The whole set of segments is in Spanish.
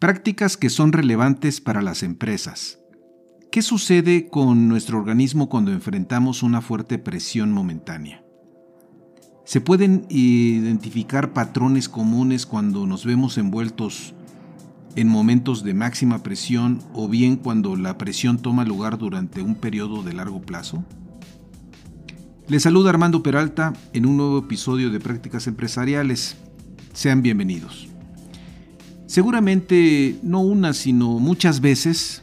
Prácticas que son relevantes para las empresas. ¿Qué sucede con nuestro organismo cuando enfrentamos una fuerte presión momentánea? Se pueden identificar patrones comunes cuando nos vemos envueltos en momentos de máxima presión o bien cuando la presión toma lugar durante un periodo de largo plazo? Les saluda Armando Peralta en un nuevo episodio de Prácticas Empresariales. Sean bienvenidos. Seguramente no una, sino muchas veces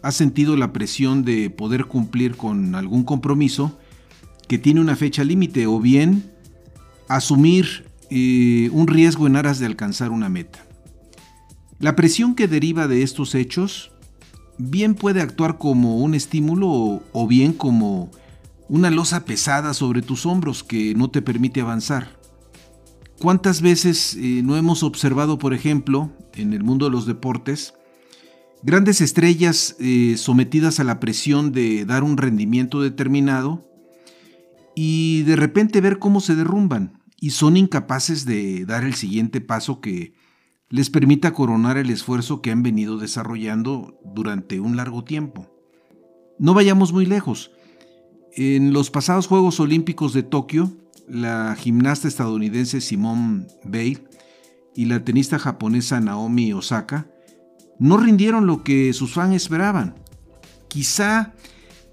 has sentido la presión de poder cumplir con algún compromiso que tiene una fecha límite o bien asumir eh, un riesgo en aras de alcanzar una meta. La presión que deriva de estos hechos bien puede actuar como un estímulo o bien como una losa pesada sobre tus hombros que no te permite avanzar. ¿Cuántas veces eh, no hemos observado, por ejemplo, en el mundo de los deportes, grandes estrellas eh, sometidas a la presión de dar un rendimiento determinado y de repente ver cómo se derrumban y son incapaces de dar el siguiente paso que les permita coronar el esfuerzo que han venido desarrollando durante un largo tiempo? No vayamos muy lejos. En los pasados Juegos Olímpicos de Tokio, la gimnasta estadounidense Simone Bay y la tenista japonesa Naomi Osaka no rindieron lo que sus fans esperaban. Quizá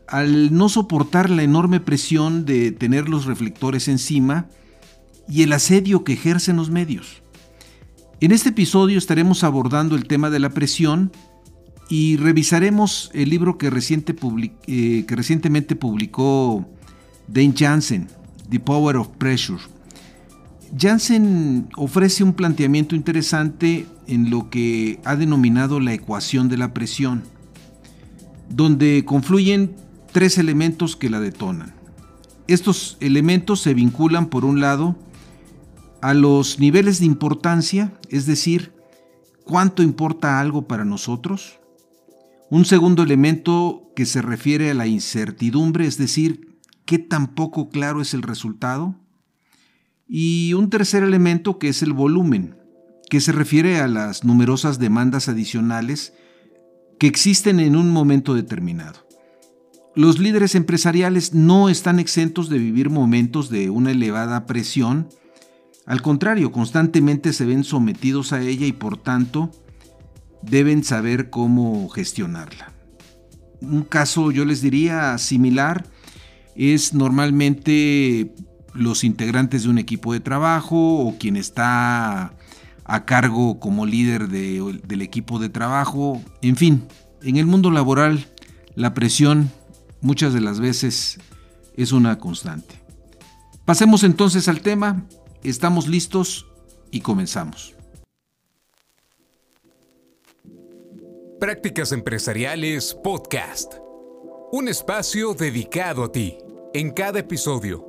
al no soportar la enorme presión de tener los reflectores encima y el asedio que ejercen los medios. En este episodio estaremos abordando el tema de la presión y revisaremos el libro que, eh, que recientemente publicó Dane Jansen, The Power of Pressure. Jansen ofrece un planteamiento interesante en lo que ha denominado la ecuación de la presión, donde confluyen tres elementos que la detonan. Estos elementos se vinculan, por un lado, a los niveles de importancia, es decir, cuánto importa algo para nosotros, un segundo elemento que se refiere a la incertidumbre, es decir, qué tan poco claro es el resultado. Y un tercer elemento que es el volumen, que se refiere a las numerosas demandas adicionales que existen en un momento determinado. Los líderes empresariales no están exentos de vivir momentos de una elevada presión, al contrario, constantemente se ven sometidos a ella y por tanto deben saber cómo gestionarla. Un caso, yo les diría, similar es normalmente los integrantes de un equipo de trabajo o quien está a cargo como líder del equipo de trabajo. En fin, en el mundo laboral la presión muchas de las veces es una constante. Pasemos entonces al tema, estamos listos y comenzamos. Prácticas Empresariales Podcast. Un espacio dedicado a ti. En cada episodio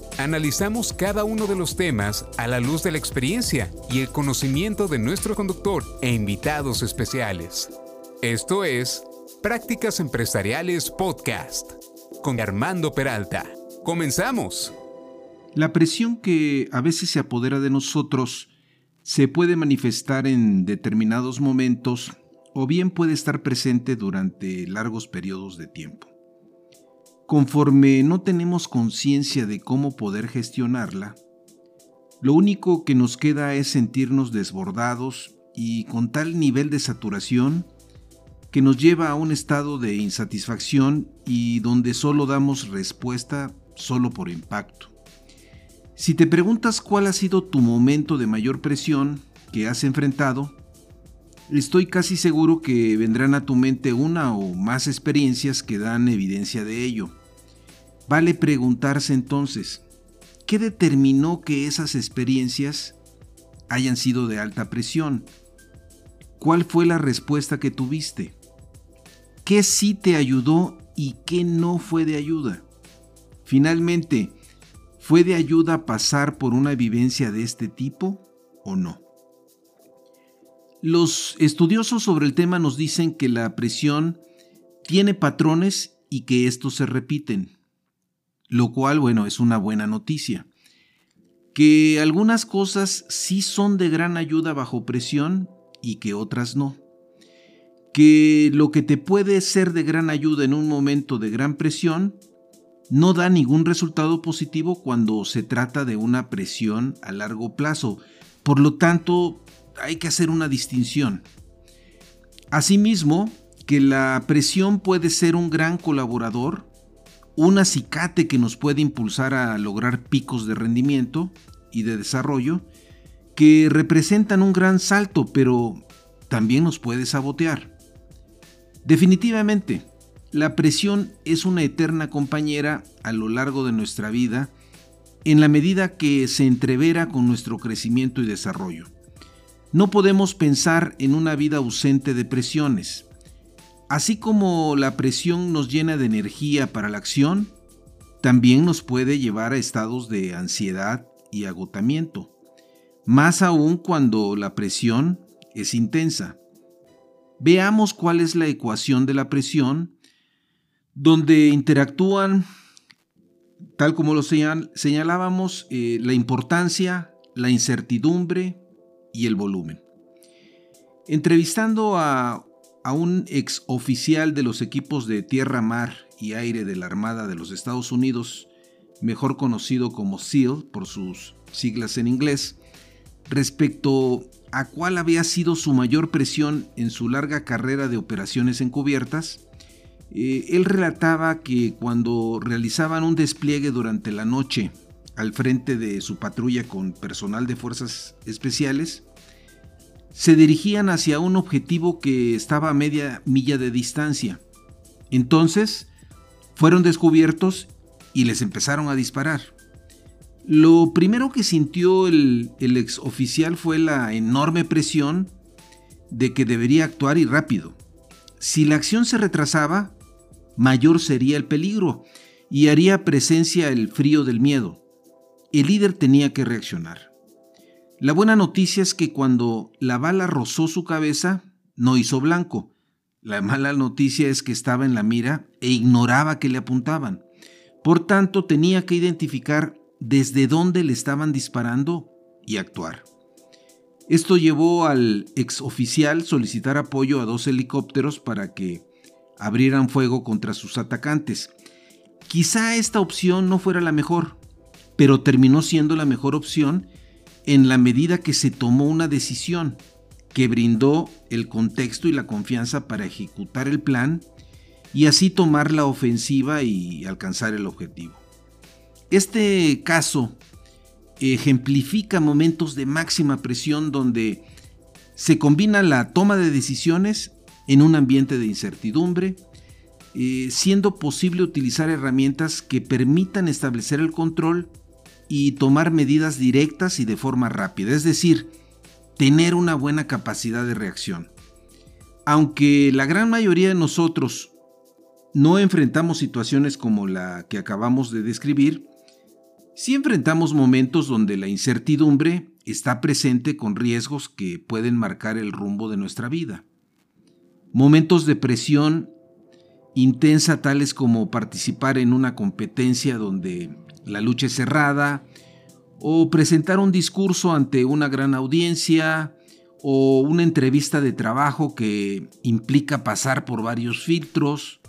Analizamos cada uno de los temas a la luz de la experiencia y el conocimiento de nuestro conductor e invitados especiales. Esto es Prácticas Empresariales Podcast con Armando Peralta. Comenzamos. La presión que a veces se apodera de nosotros se puede manifestar en determinados momentos o bien puede estar presente durante largos periodos de tiempo. Conforme no tenemos conciencia de cómo poder gestionarla, lo único que nos queda es sentirnos desbordados y con tal nivel de saturación que nos lleva a un estado de insatisfacción y donde solo damos respuesta solo por impacto. Si te preguntas cuál ha sido tu momento de mayor presión que has enfrentado, estoy casi seguro que vendrán a tu mente una o más experiencias que dan evidencia de ello. Vale preguntarse entonces, ¿qué determinó que esas experiencias hayan sido de alta presión? cuál fue la respuesta que tuviste. ¿Qué sí te ayudó y qué no fue de ayuda? Finalmente, ¿fue de ayuda pasar por una vivencia de este tipo o no? Los estudiosos sobre el tema nos dicen que la presión tiene patrones y que estos se repiten, lo cual, bueno, es una buena noticia. Que algunas cosas sí son de gran ayuda bajo presión y que otras no. Que lo que te puede ser de gran ayuda en un momento de gran presión no da ningún resultado positivo cuando se trata de una presión a largo plazo. Por lo tanto, hay que hacer una distinción. Asimismo, que la presión puede ser un gran colaborador, un acicate que nos puede impulsar a lograr picos de rendimiento y de desarrollo, que representan un gran salto, pero también nos puede sabotear. Definitivamente, la presión es una eterna compañera a lo largo de nuestra vida en la medida que se entrevera con nuestro crecimiento y desarrollo. No podemos pensar en una vida ausente de presiones. Así como la presión nos llena de energía para la acción, también nos puede llevar a estados de ansiedad y agotamiento, más aún cuando la presión es intensa. Veamos cuál es la ecuación de la presión, donde interactúan, tal como lo señalábamos, eh, la importancia, la incertidumbre, y el volumen. Entrevistando a, un ex oficial de los equipos de tierra, mar y aire de la Armada de los Estados Unidos, mejor conocido como SEAL por sus siglas en inglés, respecto a cuál había sido su mayor presión en su larga carrera de operaciones encubiertas, eh, él relataba que cuando realizaban un despliegue durante la noche al frente de su patrulla con personal de fuerzas especiales, se dirigían hacia un objetivo que estaba a media milla de distancia. Entonces, fueron descubiertos y les empezaron a disparar. Lo primero que sintió el, el ex oficial fue la enorme presión de que debería actuar y rápido. Si la acción se retrasaba, mayor sería el peligro y haría presencia el frío del miedo el líder tenía que reaccionar. La buena noticia es que cuando la bala rozó su cabeza, no hizo blanco. La mala noticia es que estaba en la mira e ignoraba que le apuntaban. Por tanto, tenía que identificar desde dónde le estaban disparando y actuar. Esto llevó al exoficial solicitar apoyo a dos helicópteros para que abrieran fuego contra sus atacantes. Quizá esta opción no fuera la mejor, pero terminó siendo la mejor opción en la medida que se tomó una decisión que brindó el contexto y la confianza para ejecutar el plan y así tomar la ofensiva y alcanzar el objetivo. Este caso ejemplifica momentos de máxima presión donde se combina la toma de decisiones en un ambiente de incertidumbre, eh, siendo posible utilizar herramientas que permitan establecer el control y tomar medidas directas y de forma rápida, es decir, tener una buena capacidad de reacción. Aunque la gran mayoría de nosotros no enfrentamos situaciones como la que acabamos de describir, sí enfrentamos momentos donde la incertidumbre está presente con riesgos que pueden marcar el rumbo de nuestra vida. Momentos de presión intensa tales como participar en una competencia donde la lucha es cerrada, o presentar un discurso ante una gran audiencia, o una entrevista de trabajo que implica pasar por varios filtros,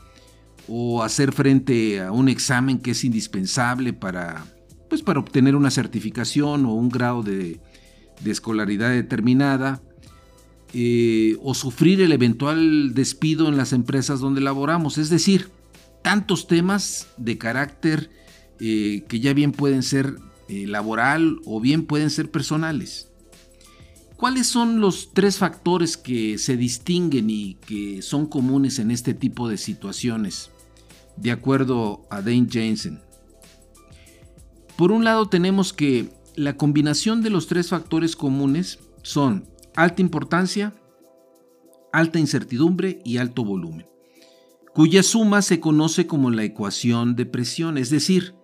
o hacer frente a un examen que es indispensable para, pues, para obtener una certificación o un grado de, escolaridad determinada, eh, o sufrir el eventual despido en las empresas donde laboramos. Es decir, tantos temas de carácter eh, que ya bien pueden ser eh, laboral o bien pueden ser personales. ¿Cuáles son los tres factores que se distinguen y que son comunes en este tipo de situaciones? De acuerdo a Dane Jensen. Por un lado tenemos que la combinación de los tres factores comunes son alta importancia, alta incertidumbre y alto volumen, cuya suma se conoce como la ecuación de presión, es decir,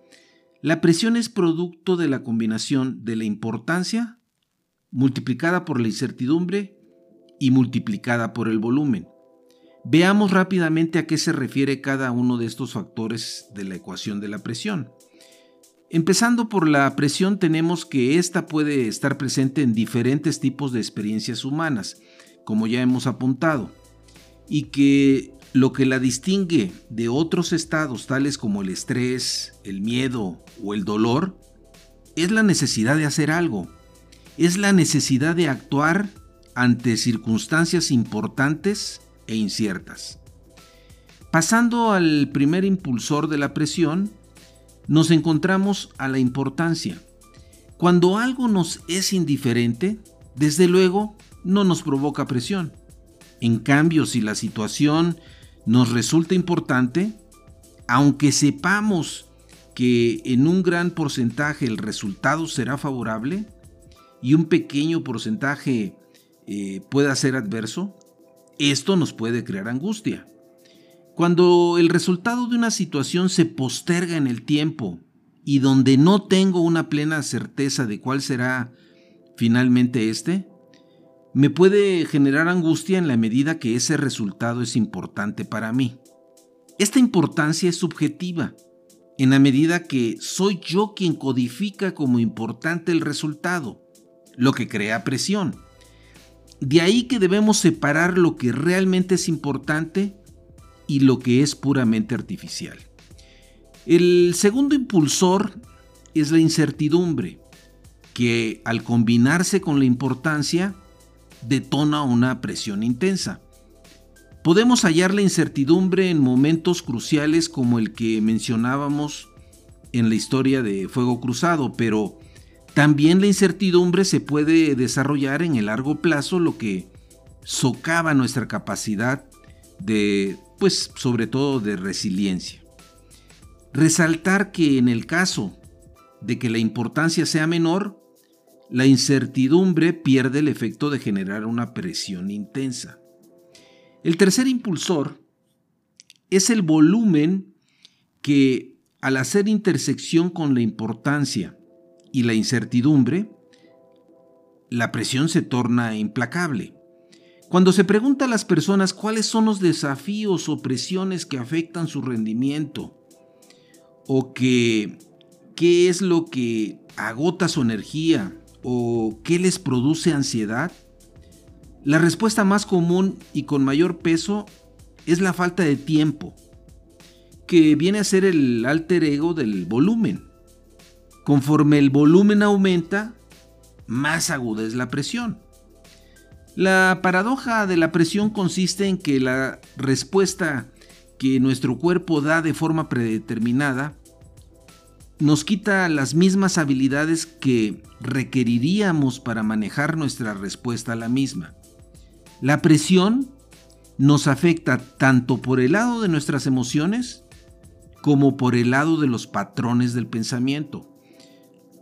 la presión es producto de la combinación de la importancia multiplicada por la incertidumbre y multiplicada por el volumen. Veamos rápidamente a qué se refiere cada uno de estos factores de la ecuación de la presión. Empezando por la presión tenemos que ésta puede estar presente en diferentes tipos de experiencias humanas, como ya hemos apuntado, y que lo que la distingue de otros estados tales como el estrés, el miedo o el dolor es la necesidad de hacer algo, es la necesidad de actuar ante circunstancias importantes e inciertas. Pasando al primer impulsor de la presión, nos encontramos a la importancia. Cuando algo nos es indiferente, desde luego no nos provoca presión. En cambio, si la situación nos resulta importante, aunque sepamos que en un gran porcentaje el resultado será favorable y un pequeño porcentaje eh, pueda ser adverso, esto nos puede crear angustia. Cuando el resultado de una situación se posterga en el tiempo y donde no tengo una plena certeza de cuál será finalmente este, me puede generar angustia en la medida que ese resultado es importante para mí. Esta importancia es subjetiva, en la medida que soy yo quien codifica como importante el resultado, lo que crea presión. De ahí que debemos separar lo que realmente es importante y lo que es puramente artificial. El segundo impulsor es la incertidumbre, que al combinarse con la importancia detona una presión intensa. Podemos hallar la incertidumbre en momentos cruciales como el que mencionábamos en la historia de Fuego Cruzado, pero también la incertidumbre se puede desarrollar en el largo plazo, lo que socava nuestra capacidad de, pues sobre todo de resiliencia. Resaltar que en el caso de que la importancia sea menor, la incertidumbre pierde el efecto de generar una presión intensa. El tercer impulsor es el volumen que al hacer intersección con la importancia y la incertidumbre, la presión se torna implacable. Cuando se pregunta a las personas cuáles son los desafíos o presiones que afectan su rendimiento, o qué es lo que agota su energía, o qué les produce ansiedad, la respuesta más común y con mayor peso es la falta de tiempo, que viene a ser el alter ego del volumen. Conforme el volumen aumenta, más aguda es la presión. La paradoja de la presión consiste en que la respuesta que nuestro cuerpo da de forma predeterminada nos quita las mismas habilidades que requeriríamos para manejar nuestra respuesta a la misma. La presión nos afecta tanto por el lado de nuestras emociones como por el lado de los patrones del pensamiento.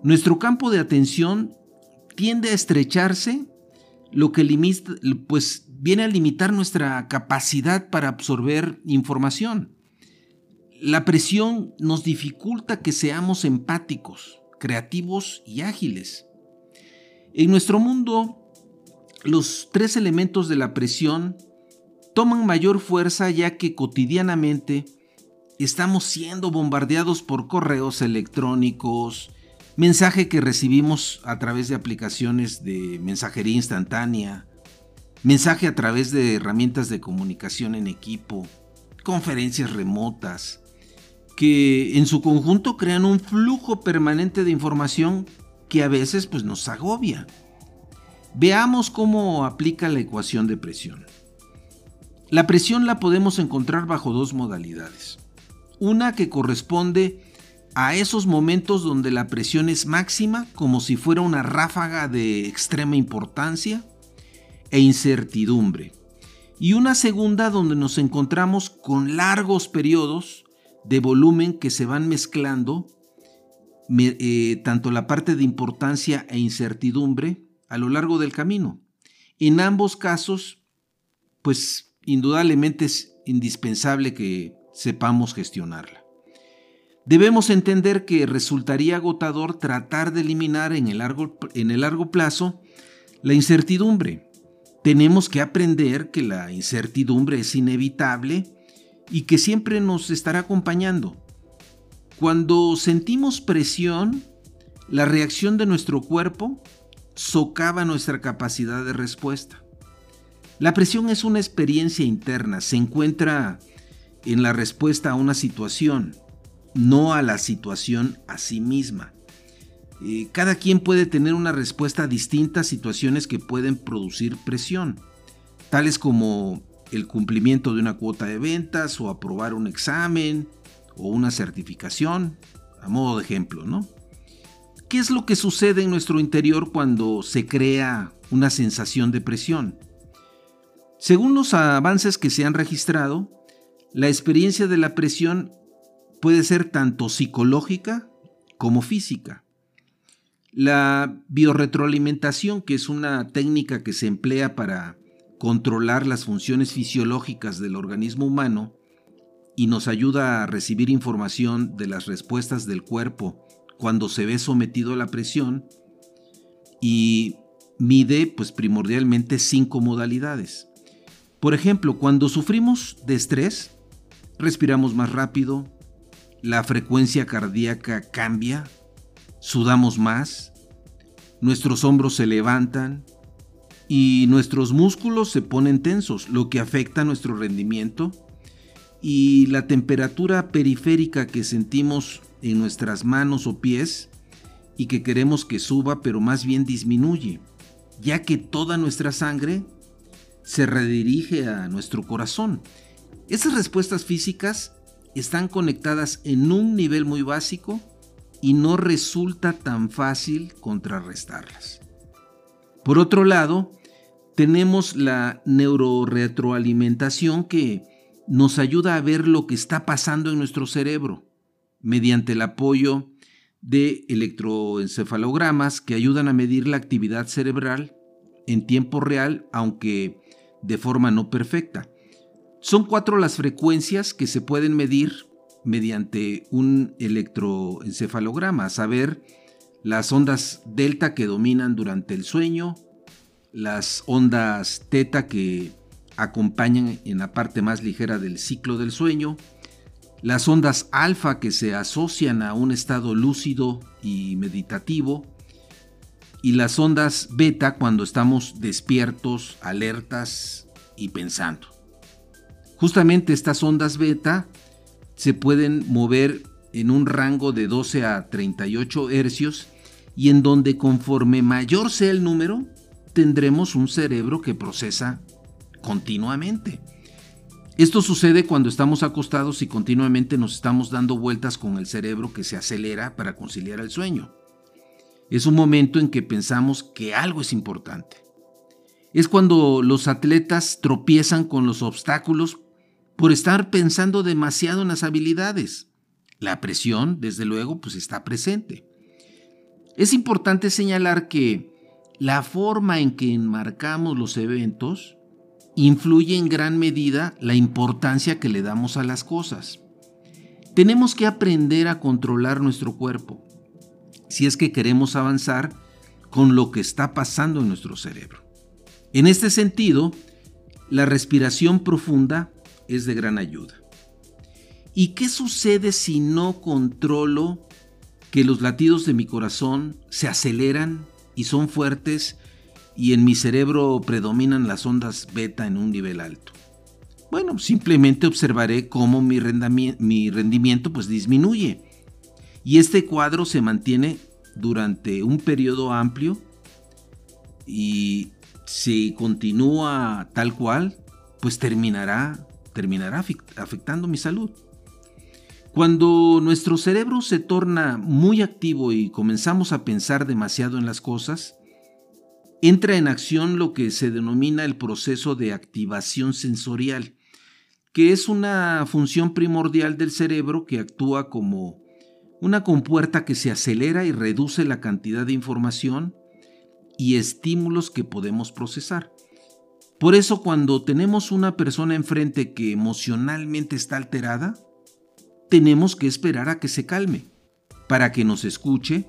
Nuestro campo de atención tiende a estrecharse, lo que pues viene a limitar nuestra capacidad para absorber información. La presión nos dificulta que seamos empáticos, creativos y ágiles. En nuestro mundo, los tres elementos de la presión toman mayor fuerza ya que cotidianamente estamos siendo bombardeados por correos electrónicos, mensaje que recibimos a través de aplicaciones de mensajería instantánea, mensaje a través de herramientas de comunicación en equipo, conferencias remotas, que en su conjunto crean un flujo permanente de información que a veces pues, nos agobia. Veamos cómo aplica la ecuación de presión. La presión la podemos encontrar bajo dos modalidades. Una que corresponde a esos momentos donde la presión es máxima, como si fuera una ráfaga de extrema importancia e incertidumbre. Y una segunda donde nos encontramos con largos periodos de volumen que se van mezclando, eh, tanto la parte de importancia e incertidumbre, a lo largo del camino. En ambos casos, pues indudablemente es indispensable que sepamos gestionarla. Debemos entender que resultaría agotador tratar de eliminar en el largo, en el largo plazo la incertidumbre. Tenemos que aprender que la incertidumbre es inevitable y que siempre nos estará acompañando. Cuando sentimos presión, la reacción de nuestro cuerpo socava nuestra capacidad de respuesta. La presión es una experiencia interna, se encuentra en la respuesta a una situación, no a la situación a sí misma. Eh, cada quien puede tener una respuesta a situaciones que pueden producir presión, tales como el cumplimiento de una cuota de ventas o aprobar un examen o una certificación, a modo de ejemplo, ¿no? ¿Qué es lo que sucede en nuestro interior cuando se crea una sensación de presión? Según los avances que se han registrado, la experiencia de la presión puede ser tanto psicológica como física. La biorretroalimentación, que es una técnica que se emplea para controlar las funciones fisiológicas del organismo humano y nos ayuda a recibir información de las respuestas del cuerpo cuando se ve sometido a la presión y mide pues primordialmente cinco modalidades. Por ejemplo, cuando sufrimos de estrés, respiramos más rápido, la frecuencia cardíaca cambia, sudamos más, nuestros hombros se levantan y nuestros músculos se ponen tensos, lo que afecta nuestro rendimiento y la temperatura periférica que sentimos en nuestras manos o pies y que queremos que suba pero más bien disminuye, ya que toda nuestra sangre se redirige a nuestro corazón. Esas respuestas físicas están conectadas en un nivel muy básico y no resulta tan fácil contrarrestarlas. Por otro lado, tenemos la neuroretroalimentación que nos ayuda a ver lo que está pasando en nuestro cerebro mediante el apoyo de electroencefalogramas que ayudan a medir la actividad cerebral en tiempo real, aunque de forma no perfecta. Son cuatro las frecuencias que se pueden medir mediante un electroencefalograma, a saber, las ondas delta que dominan durante el sueño, las ondas teta que acompañan en la parte más ligera del ciclo del sueño, las ondas alfa que se asocian a un estado lúcido y meditativo, y las ondas beta cuando estamos despiertos, alertas y pensando. Justamente estas ondas beta se pueden mover en un rango de 12 a 38 hercios y en donde conforme mayor sea el número, tendremos un cerebro que procesa continuamente. Esto sucede cuando estamos acostados y continuamente nos estamos dando vueltas con el cerebro que se acelera para conciliar el sueño. Es un momento en que pensamos que algo es importante. Es cuando los atletas tropiezan con los obstáculos por estar pensando demasiado en las habilidades. La presión, desde luego, pues está presente. Es importante señalar que la forma en que enmarcamos los eventos influye en gran medida la importancia que le damos a las cosas. Tenemos que aprender a controlar nuestro cuerpo si es que queremos avanzar con lo que está pasando en nuestro cerebro. En este sentido, la respiración profunda es de gran ayuda. ¿Y qué sucede si no controlo que los latidos de mi corazón se aceleran y son fuertes y en mi cerebro predominan las ondas beta en un nivel alto? Bueno, simplemente observaré cómo mi, mi rendimiento pues disminuye. Y este cuadro se mantiene durante un periodo amplio y si continúa tal cual, pues terminará terminará afectando mi salud. Cuando nuestro cerebro se torna muy activo y comenzamos a pensar demasiado en las cosas, entra en acción lo que se denomina el proceso de activación sensorial, que es una función primordial del cerebro que actúa como una compuerta que se acelera y reduce la cantidad de información y estímulos que podemos procesar. Por eso cuando tenemos una persona enfrente que emocionalmente está alterada, tenemos que esperar a que se calme, para que nos escuche,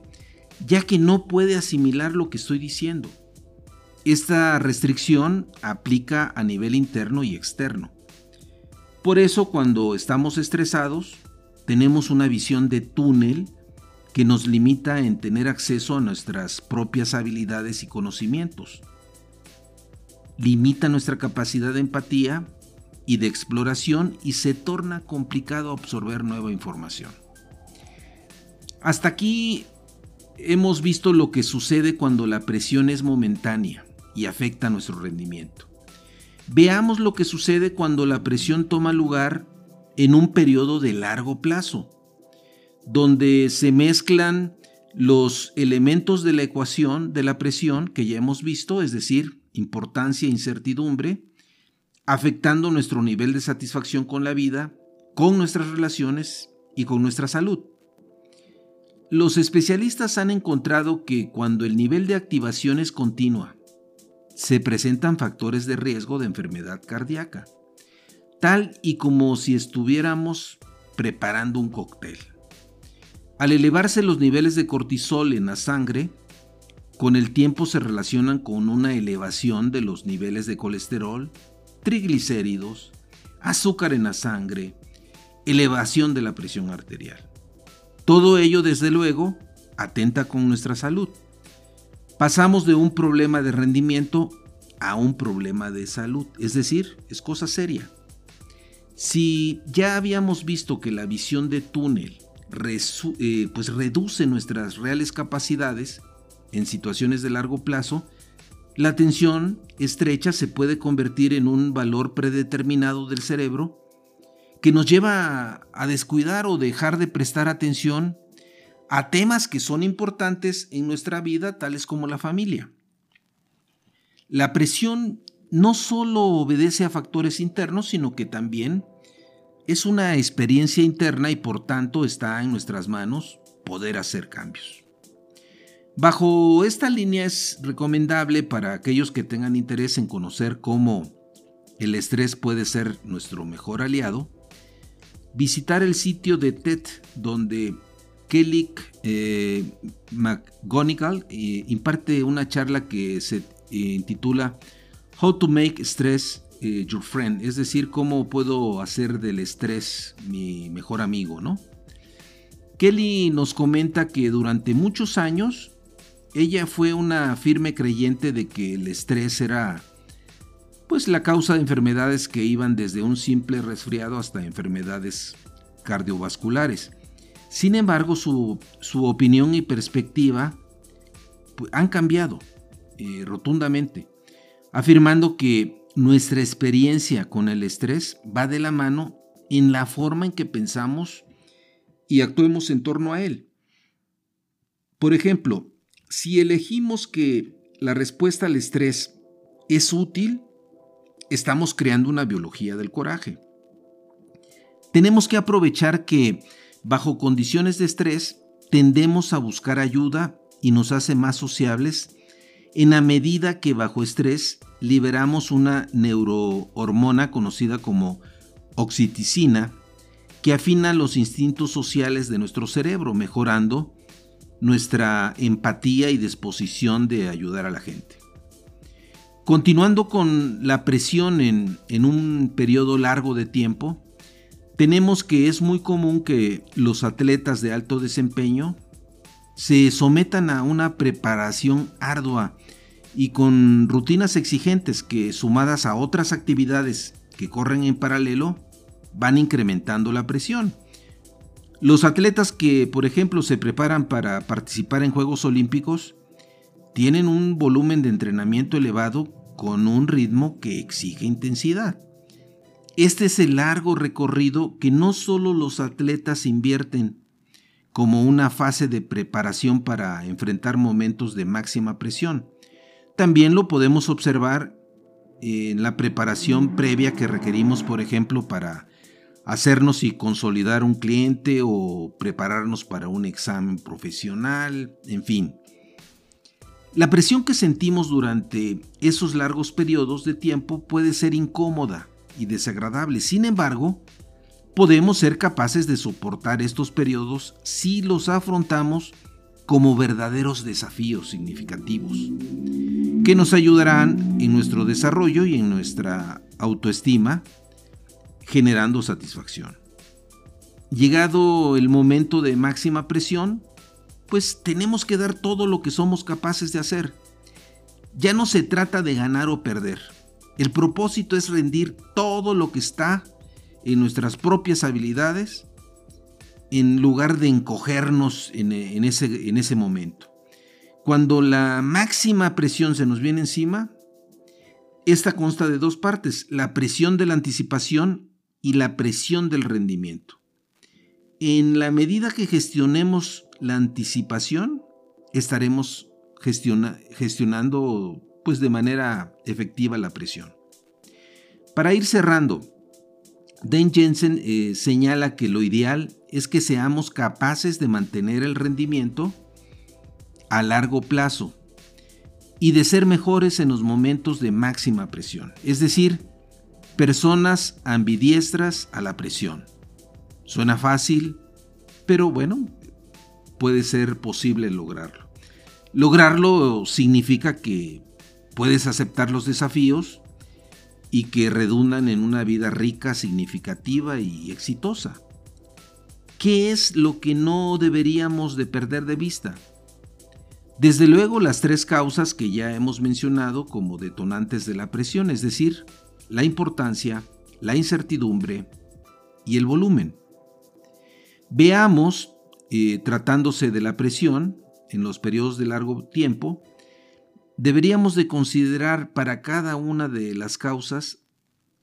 ya que no puede asimilar lo que estoy diciendo. Esta restricción aplica a nivel interno y externo. Por eso cuando estamos estresados, tenemos una visión de túnel que nos limita en tener acceso a nuestras propias habilidades y conocimientos. Limita nuestra capacidad de empatía y de exploración y se torna complicado absorber nueva información. Hasta aquí hemos visto lo que sucede cuando la presión es momentánea y afecta nuestro rendimiento. Veamos lo que sucede cuando la presión toma lugar en un periodo de largo plazo, donde se mezclan los elementos de la ecuación de la presión que ya hemos visto, es decir, importancia e incertidumbre, afectando nuestro nivel de satisfacción con la vida, con nuestras relaciones y con nuestra salud. Los especialistas han encontrado que cuando el nivel de activación es continua, se presentan factores de riesgo de enfermedad cardíaca, tal y como si estuviéramos preparando un cóctel. Al elevarse los niveles de cortisol en la sangre, con el tiempo se relacionan con una elevación de los niveles de colesterol, triglicéridos, azúcar en la sangre, elevación de la presión arterial. Todo ello, desde luego, atenta con nuestra salud. Pasamos de un problema de rendimiento a un problema de salud, es decir, es cosa seria. Si ya habíamos visto que la visión de túnel eh, pues reduce nuestras reales capacidades en situaciones de largo plazo, la tensión estrecha se puede convertir en un valor predeterminado del cerebro que nos lleva a descuidar o dejar de prestar atención a temas que son importantes en nuestra vida, tales como la familia. La presión no solo obedece a factores internos, sino que también es una experiencia interna y por tanto está en nuestras manos poder hacer cambios. Bajo esta línea es recomendable para aquellos que tengan interés en conocer cómo el estrés puede ser nuestro mejor aliado, visitar el sitio de TED donde Kelly eh, McGonigal eh, imparte una charla que se eh, intitula How to Make Stress Your Friend, es decir, cómo puedo hacer del estrés mi mejor amigo, ¿no? Kelly nos comenta que durante muchos años ella fue una firme creyente de que el estrés era pues la causa de enfermedades que iban desde un simple resfriado hasta enfermedades cardiovasculares. Sin embargo, su, opinión y perspectiva pues, han cambiado eh, rotundamente, afirmando que nuestra experiencia con el estrés va de la mano en la forma en que pensamos y actuemos en torno a él. Por ejemplo, si elegimos que la respuesta al estrés es útil, estamos creando una biología del coraje. Tenemos que aprovechar que bajo condiciones de estrés tendemos a buscar ayuda y nos hace más sociables en la medida que bajo estrés liberamos una neurohormona conocida como oxiticina que afina los instintos sociales de nuestro cerebro, mejorando nuestra empatía y disposición de ayudar a la gente. Continuando con la presión en, un periodo largo de tiempo, tenemos que es muy común que los atletas de alto desempeño se sometan a una preparación ardua y con rutinas exigentes que sumadas a otras actividades que corren en paralelo van incrementando la presión. Los atletas que, por ejemplo, se preparan para participar en Juegos Olímpicos tienen un volumen de entrenamiento elevado con un ritmo que exige intensidad. Este es el largo recorrido que no solo los atletas invierten como una fase de preparación para enfrentar momentos de máxima presión, también lo podemos observar en la preparación previa que requerimos, por ejemplo, para hacernos y consolidar un cliente o prepararnos para un examen profesional, en fin. La presión que sentimos durante esos largos periodos de tiempo puede ser incómoda y desagradable. Sin embargo, podemos ser capaces de soportar estos periodos si los afrontamos como verdaderos desafíos significativos, que nos ayudarán en nuestro desarrollo y en nuestra autoestima, generando satisfacción. Llegado el momento de máxima presión, pues tenemos que dar todo lo que somos capaces de hacer. Ya no se trata de ganar o perder. El propósito es rendir todo lo que está en nuestras propias habilidades en lugar de encogernos en, ese, en ese momento. Cuando la máxima presión se nos viene encima, esta consta de dos partes, la presión de la anticipación y la presión del rendimiento. En la medida que gestionemos la anticipación, estaremos gestionando pues de manera efectiva la presión. Para ir cerrando, Dan Jensen eh, señala que lo ideal es que seamos capaces de mantener el rendimiento a largo plazo y de ser mejores en los momentos de máxima presión, es decir, personas ambidiestras a la presión. Suena fácil, pero bueno, puede ser posible lograrlo. Lograrlo significa que puedes aceptar los desafíos y que redundan en una vida rica, significativa y exitosa. ¿Qué es lo que no deberíamos de perder de vista? Desde luego las tres causas que ya hemos mencionado como detonantes de la presión, es decir, la importancia, la incertidumbre y el volumen. Veamos, eh, tratándose de la presión en los periodos de largo tiempo, deberíamos de considerar para cada una de las causas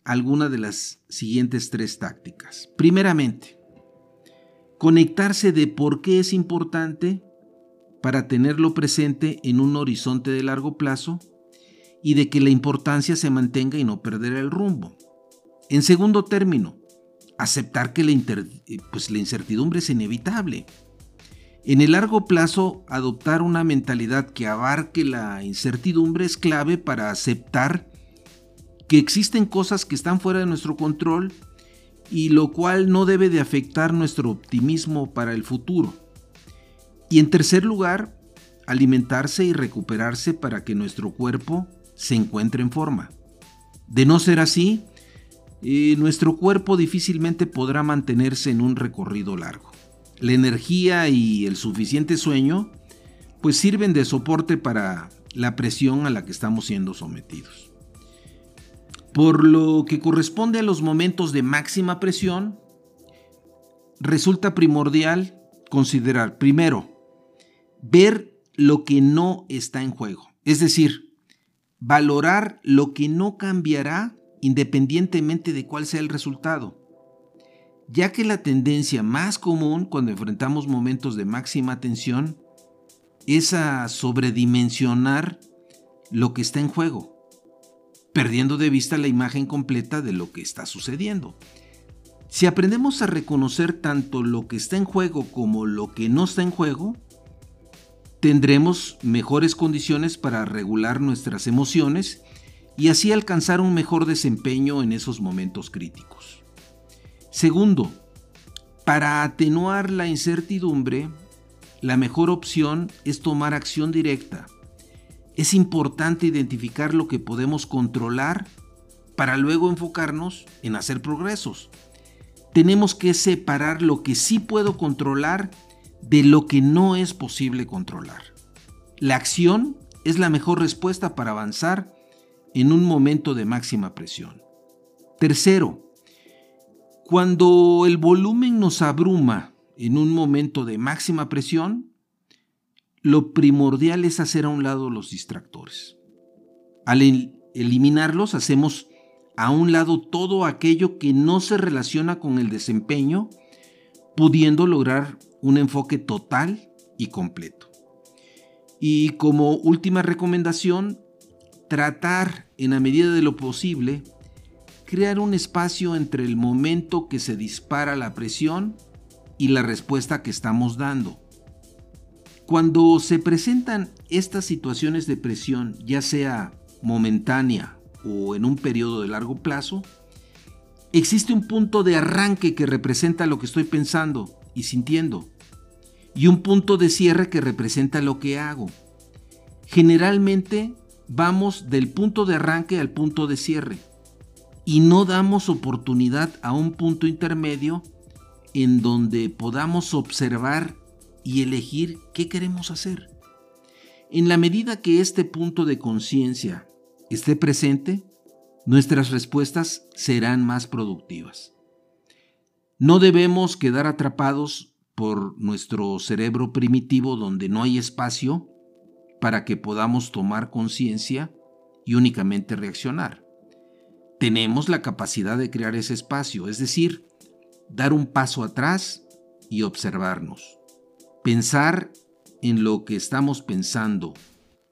alguna de las siguientes tres tácticas. Primeramente, conectarse de por qué es importante para tenerlo presente en un horizonte de largo plazo y de que la importancia se mantenga y no perder el rumbo. En segundo término, aceptar que la, pues la incertidumbre es inevitable en el largo plazo, adoptar una mentalidad que abarque la incertidumbre es clave para aceptar que existen cosas que están fuera de nuestro control y lo cual no debe de afectar nuestro optimismo para el futuro. Y en tercer lugar, alimentarse y recuperarse para que nuestro cuerpo se encuentre en forma. De no ser así, eh, nuestro cuerpo difícilmente podrá mantenerse en un recorrido largo la energía y el suficiente sueño, pues sirven de soporte para la presión a la que estamos siendo sometidos. Por lo que corresponde a los momentos de máxima presión, resulta primordial considerar, primero, ver lo que no está en juego, es decir, valorar lo que no cambiará independientemente de cuál sea el resultado ya que la tendencia más común cuando enfrentamos momentos de máxima tensión es a sobredimensionar lo que está en juego, perdiendo de vista la imagen completa de lo que está sucediendo. Si aprendemos a reconocer tanto lo que está en juego como lo que no está en juego, tendremos mejores condiciones para regular nuestras emociones y así alcanzar un mejor desempeño en esos momentos críticos. Segundo, para atenuar la incertidumbre, la mejor opción es tomar acción directa. Es importante identificar lo que podemos controlar para luego enfocarnos en hacer progresos. Tenemos que separar lo que sí puedo controlar de lo que no es posible controlar. La acción es la mejor respuesta para avanzar en un momento de máxima presión. Tercero, cuando el volumen nos abruma en un momento de máxima presión, lo primordial es hacer a un lado los distractores. Al eliminarlos hacemos a un lado todo aquello que no se relaciona con el desempeño, pudiendo lograr un enfoque total y completo. Y como última recomendación, tratar en la medida de lo posible crear un espacio entre el momento que se dispara la presión y la respuesta que estamos dando. Cuando se presentan estas situaciones de presión, ya sea momentánea o en un periodo de largo plazo, existe un punto de arranque que representa lo que estoy pensando y sintiendo y un punto de cierre que representa lo que hago. Generalmente vamos del punto de arranque al punto de cierre y no damos oportunidad a un punto intermedio en donde podamos observar y elegir qué queremos hacer. En la medida que este punto de conciencia esté presente, nuestras respuestas serán más productivas. No debemos quedar atrapados por nuestro cerebro primitivo donde no hay espacio para que podamos tomar conciencia y únicamente reaccionar. Tenemos la capacidad de crear ese espacio, es decir, dar un paso atrás y observarnos. Pensar en lo que estamos pensando,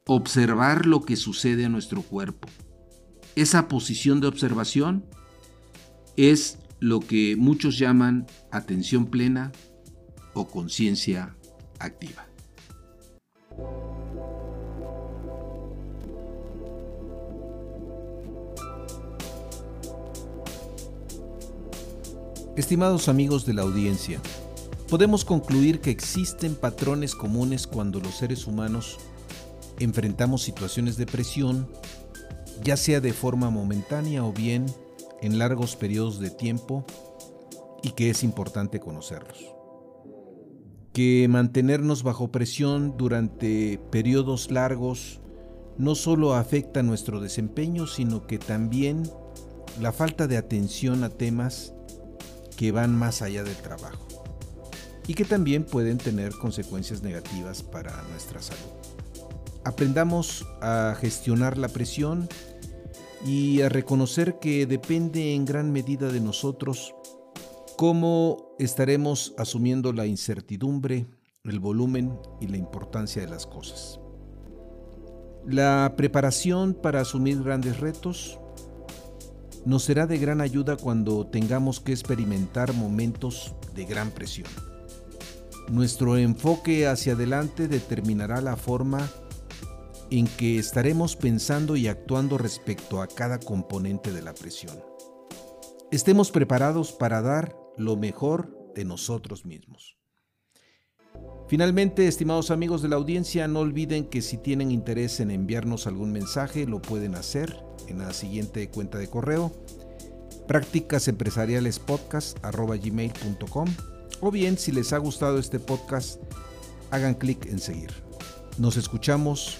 observar lo que sucede a nuestro cuerpo. Esa posición de observación es lo que muchos llaman atención plena o conciencia activa. Estimados amigos de la audiencia, podemos concluir que existen patrones comunes cuando los seres humanos enfrentamos situaciones de presión, ya sea de forma momentánea o bien en largos periodos de tiempo, y que es importante conocerlos. Que mantenernos bajo presión durante periodos largos no solo afecta nuestro desempeño, sino que también la falta de atención a temas que van más allá del trabajo y que también pueden tener consecuencias negativas para nuestra salud. Aprendamos a gestionar la presión y a reconocer que depende en gran medida de nosotros cómo estaremos asumiendo la incertidumbre, el volumen y la importancia de las cosas. La preparación para asumir grandes retos nos será de gran ayuda cuando tengamos que experimentar momentos de gran presión. Nuestro enfoque hacia adelante determinará la forma en que estaremos pensando y actuando respecto a cada componente de la presión. Estemos preparados para dar lo mejor de nosotros mismos. Finalmente, estimados amigos de la audiencia, no olviden que si tienen interés en enviarnos algún mensaje, lo pueden hacer en la siguiente cuenta de correo prácticasempresarialespodcast.com o bien si les ha gustado este podcast, hagan clic en seguir. Nos escuchamos